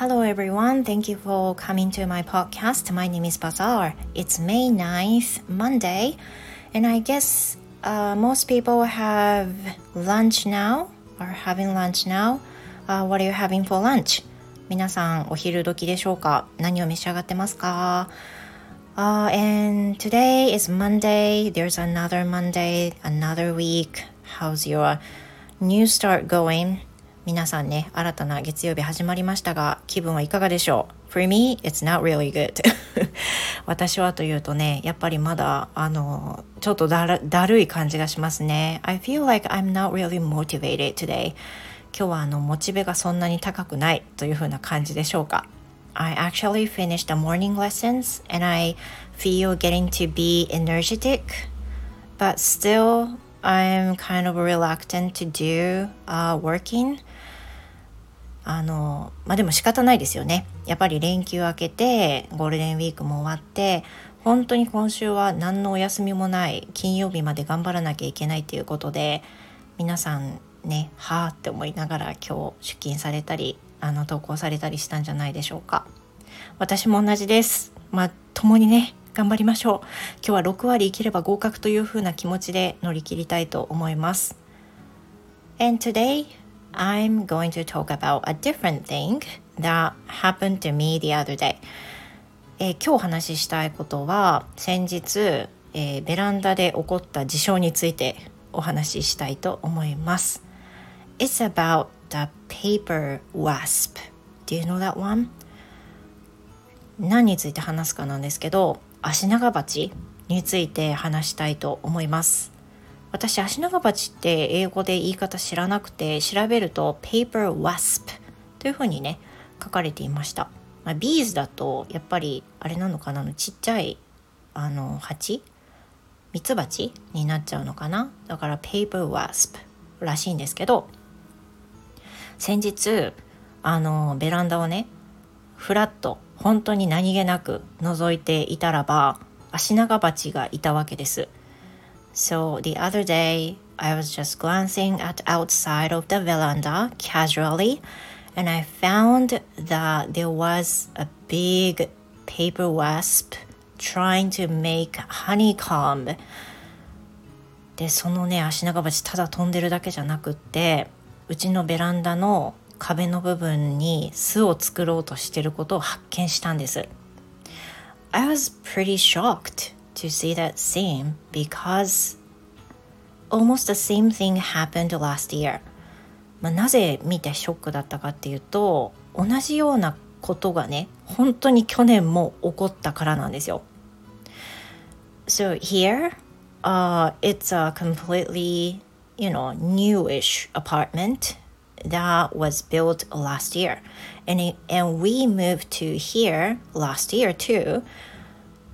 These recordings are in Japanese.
Hello everyone, thank you for coming to my podcast. My name is Bazaar. It's May 9th, Monday, and I guess uh, most people have lunch now or having lunch now. Uh, what are you having for lunch? 皆さんお昼時でしょうか何を召し上がってますか Uh, and today is Monday. There's another Monday, another week. How's your new start going? 皆さんね、新たな月曜日始まりましたが、気分はいかがでしょう ?For me, it's not really good. 私はというとね、やっぱりまだ、あの、ちょっとだるだるい感じがしますね。I feel like I'm not really motivated today. 今日はあの、モチベがそんなに高くないというふうな感じでしょうか I actually finished the morning lessons and I feel getting to be energetic, but still I'm kind of reluctant to do uh, working. あの、まあ、でも仕方ないですよね。やっぱり連休明けて、ゴールデンウィークも終わって、本当に今週は何のお休みもない金曜日まで頑張らなきゃいけないということで、皆さんね、はあって思いながら今日出勤されたり、あの投稿されたりしたんじゃないでしょうか私も同じですまあ共にね頑張りましょう今日は6割生きれば合格という風な気持ちで乗り切りたいと思います And today I'm going to talk about a different thing that happened to me the other day えー、今日お話ししたいことは先日、えー、ベランダで起こった事象についてお話ししたいと思います。It's about the paper wasp. Do you know that one? 何について話すかなんですけど、アシナガバチについて話したいと思います。私、アシナガバチって英語で言い方知らなくて、調べると paper wasp というふうにね、書かれていました。まあ、ビーズだと、やっぱり、あれなのかな？の、ちっちゃい、あの、蜂ミツバチになっちゃうのかな？だから paper wasp らしいんですけど、先日あのベランダをねフラッと本当に何気なく覗いていたらばアシナガバチがいたわけです。So the other day I was just glancing at outside of the veranda casually and I found that there was a big paper wasp trying to make honeycomb でそのねアシナガバチただ飛んでるだけじゃなくってうちのベランダの壁の部分に巣を作ろうとしていることを発見したんです。I was pretty shocked to see that scene because almost the same thing happened last year. まあ、なぜ見てショックだったかっていうと同じようなことがね本当に去年も起こったからなんですよ。So here, uh, it's a completely you know, newish apartment that was built last year. And, it, and we moved to here last year too.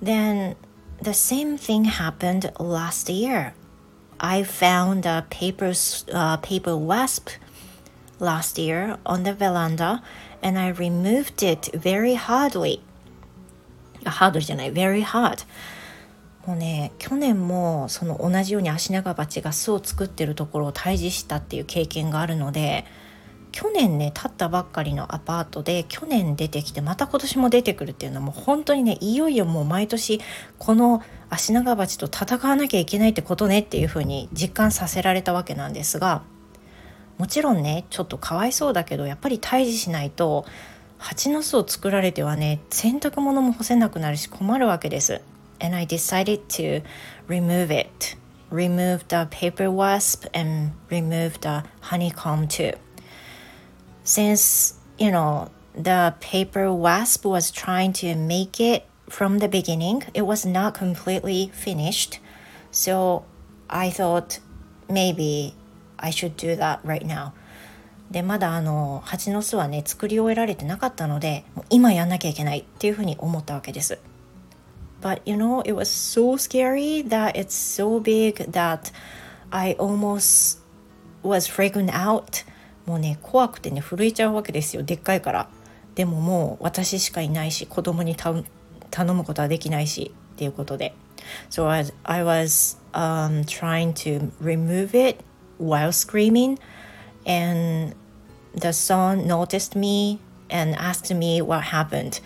Then the same thing happened last year. I found a paper, uh, paper wasp last year on the veranda and I removed it very hardly. Hard very hard. もうね去年もその同じようにアシナガバチが巣を作ってるところを退治したっていう経験があるので去年ね建ったばっかりのアパートで去年出てきてまた今年も出てくるっていうのはもう本当にねいよいよもう毎年このアシナガバチと戦わなきゃいけないってことねっていうふうに実感させられたわけなんですがもちろんねちょっとかわいそうだけどやっぱり退治しないと蜂の巣を作られてはね洗濯物も干せなくなるし困るわけです。and I decided to remove it. Remove the paper wasp and remove the honeycomb too. Since, you know, the paper wasp was trying to make it from the beginning, it was not completely finished. So I thought maybe I should do that right now. でまだあの蜂の巣はね作り終えられてなかったので今やんなきゃいけないっていうふうに思ったわけです。 but you know it was so scary that it's so big that I almost was freaking out もうね怖くてね震えちゃうわけですよでっかいからでももう私しかいないし子供に頼むことはできないしっていうことで So I, I was um, trying to remove it while screaming and the son noticed me and asked me what happened.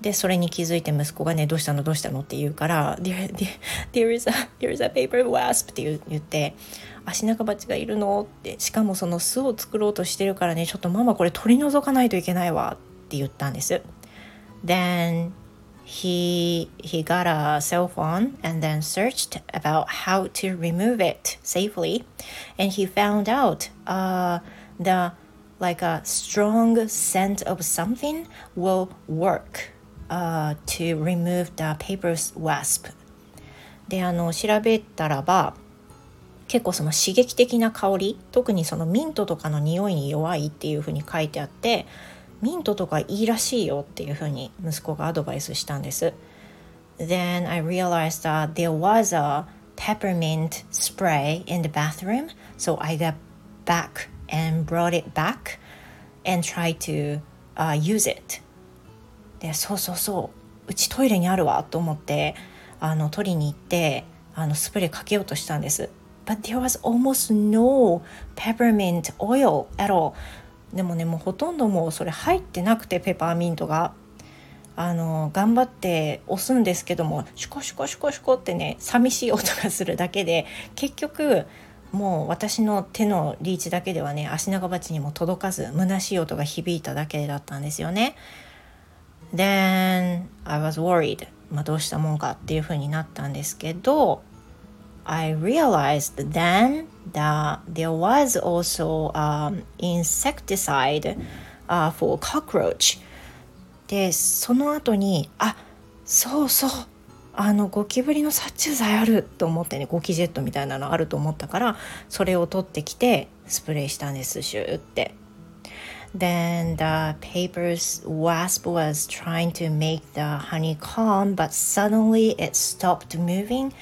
でそれに気づいて息子がね「どうしたのどうしたの?」って言うから「There, there, is, a, there is a paper wasp」って言って「足長鉢がいるの?」ってしかもその巣を作ろうとしてるからねちょっとママこれ取り除かないといけないわって言ったんです。Then he he got a cell phone and then searched about how to remove it safely and he found out uh, the like a strong scent of something will work uh, to remove the paper wasp であの調べたらば結構その刺激的な香り特にそのミントとかの匂いに弱いっていうふうに書いてあってミントとかいいらしいよっていうふうに息子がアドバイスしたんです Then I realized that there was a peppermint spray in the bathroom so I got back and brought it back and tried to、uh, use it でそうそうそううちトイレにあるわと思ってあの取りに行ってあのスプレーかけようとしたんです。But there was almost no peppermint oil at all. でもねもうほとんどもうそれ入ってなくてペパーミントが。あの頑張って押すんですけどもシュコシュコシュコシュコってね寂しい音がするだけで結局もう私の手のリーチだけではね足長鉢にも届かず虚しい音が響いただけだったんですよね。Then I was worried. まあどうしたもんかっていう風になったんですけど I realized then that there was also um, insecticide uh, for cockroach. でその後にあそうそうあのゴキブリの殺虫剤あると思ってねゴキジェットみたいなのあると思ったからそれを取ってきてスプレーしたんですシューって。Then the paper's wasp was trying to make the honeycomb, but suddenly it stopped moving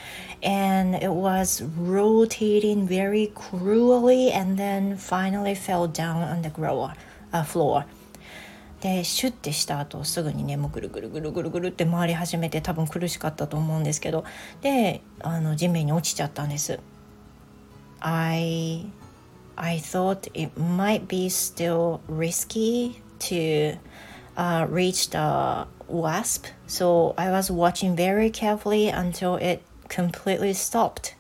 and it was rotating very cruelly and then finally fell down on the grower, uh, floor. でシュッてした後すぐにねもうぐるぐるぐるぐるぐるって回り始めて多分苦しかったと思うんですけどであの地面に落ちちゃったんです。I I thought it might be still risky to uh, reach the wasp, so I was watching very carefully until it completely stopped.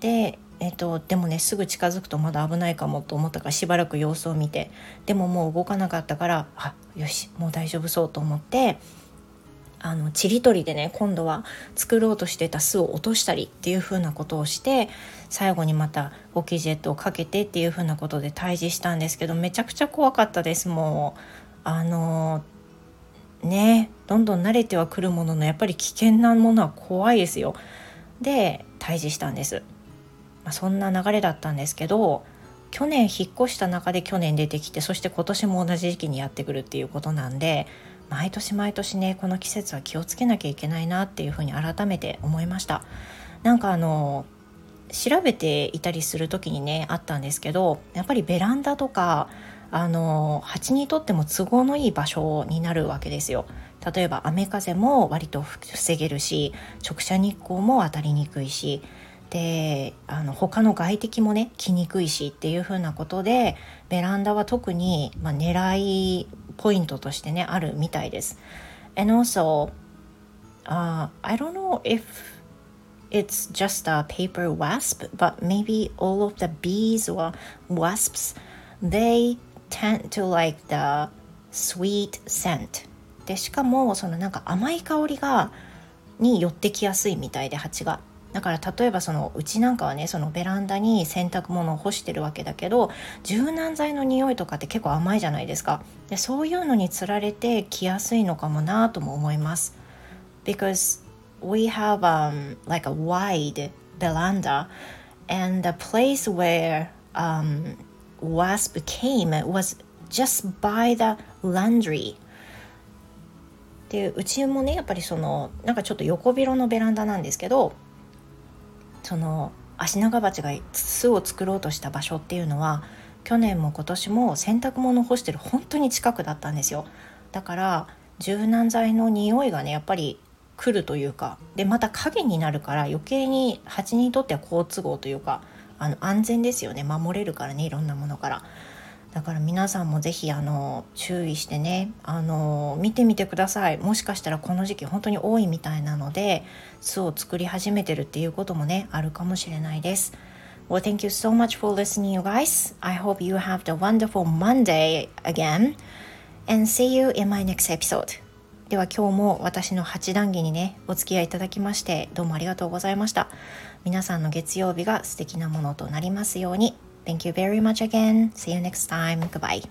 で、えっと、でもねすぐ近づくとまだ危ないかもと思ったからしばらく様子を見てでももう動かなかったからあよしもう大丈夫そうと思ってあのちりとりでね今度は作ろうとしてた巣を落としたりっていう風なことをして最後にまたゴキジェットをかけてっていう風なことで退治したんですけどめちゃくちゃ怖かったですもう。あのねどんどん慣れてはくるもののやっぱり危険なものは怖いですよ。で退治したんです、まあ、そんな流れだったんですけど去年引っ越した中で去年出てきてそして今年も同じ時期にやってくるっていうことなんで毎年毎年ねこの季節は気をつけなきゃいけないなっていうふうに改めて思いました。なんかあの調べていたりする時にねあったんですけどやっぱりベランダとかあの蜂にとっても都合のいい場所になるわけですよ。例えば雨風も割と防げるし直射日光も当たりにくいしであの他の外敵もね来にくいしっていう風なことでベランダは特に、まあ、狙いポイントとしてねあるみたいです。And also、uh, I don't know if it's just a paper wasp, but maybe all of the bees or wasps, they tend to like the sweet scent. でしかもそのなんか甘い香りがに寄ってきやすいみたいで蜂が。だから例えばそのうちなんかはねそのベランダに洗濯物を干してるわけだけど柔軟剤の匂いとかって結構甘いじゃないですか。でそういうのにつられて来やすいのかもなとも思います。Because we have um, like a wide veranda and the place where um, wasp came was just by the laundry. でうちもねやっぱりそのなんかちょっと横広のベランダなんですけどそのアシナガバチが巣を作ろうとした場所っていうのは去年も今年も洗濯物干してる本当に近くだったんですよ。だから柔軟剤の匂いがねやっぱり来るというかでまた影になるから余計に蜂にとっては好都合というかあの安全ですよね。守れるからねいろんなものから。だから皆さんもぜひあの注意してねあの見てみてくださいもしかしたらこの時期本当に多いみたいなので巣を作り始めてるっていうこともねあるかもしれないです Well, thank you so much for listening, you guys. I hope you have the wonderful Monday again. And see you in my next episode. では今日も私の八段着にね、お付き合いいただきましてどうもありがとうございました。皆さんの月曜日が素敵なものとなりますように。Thank you very much again. See you next time. Goodbye.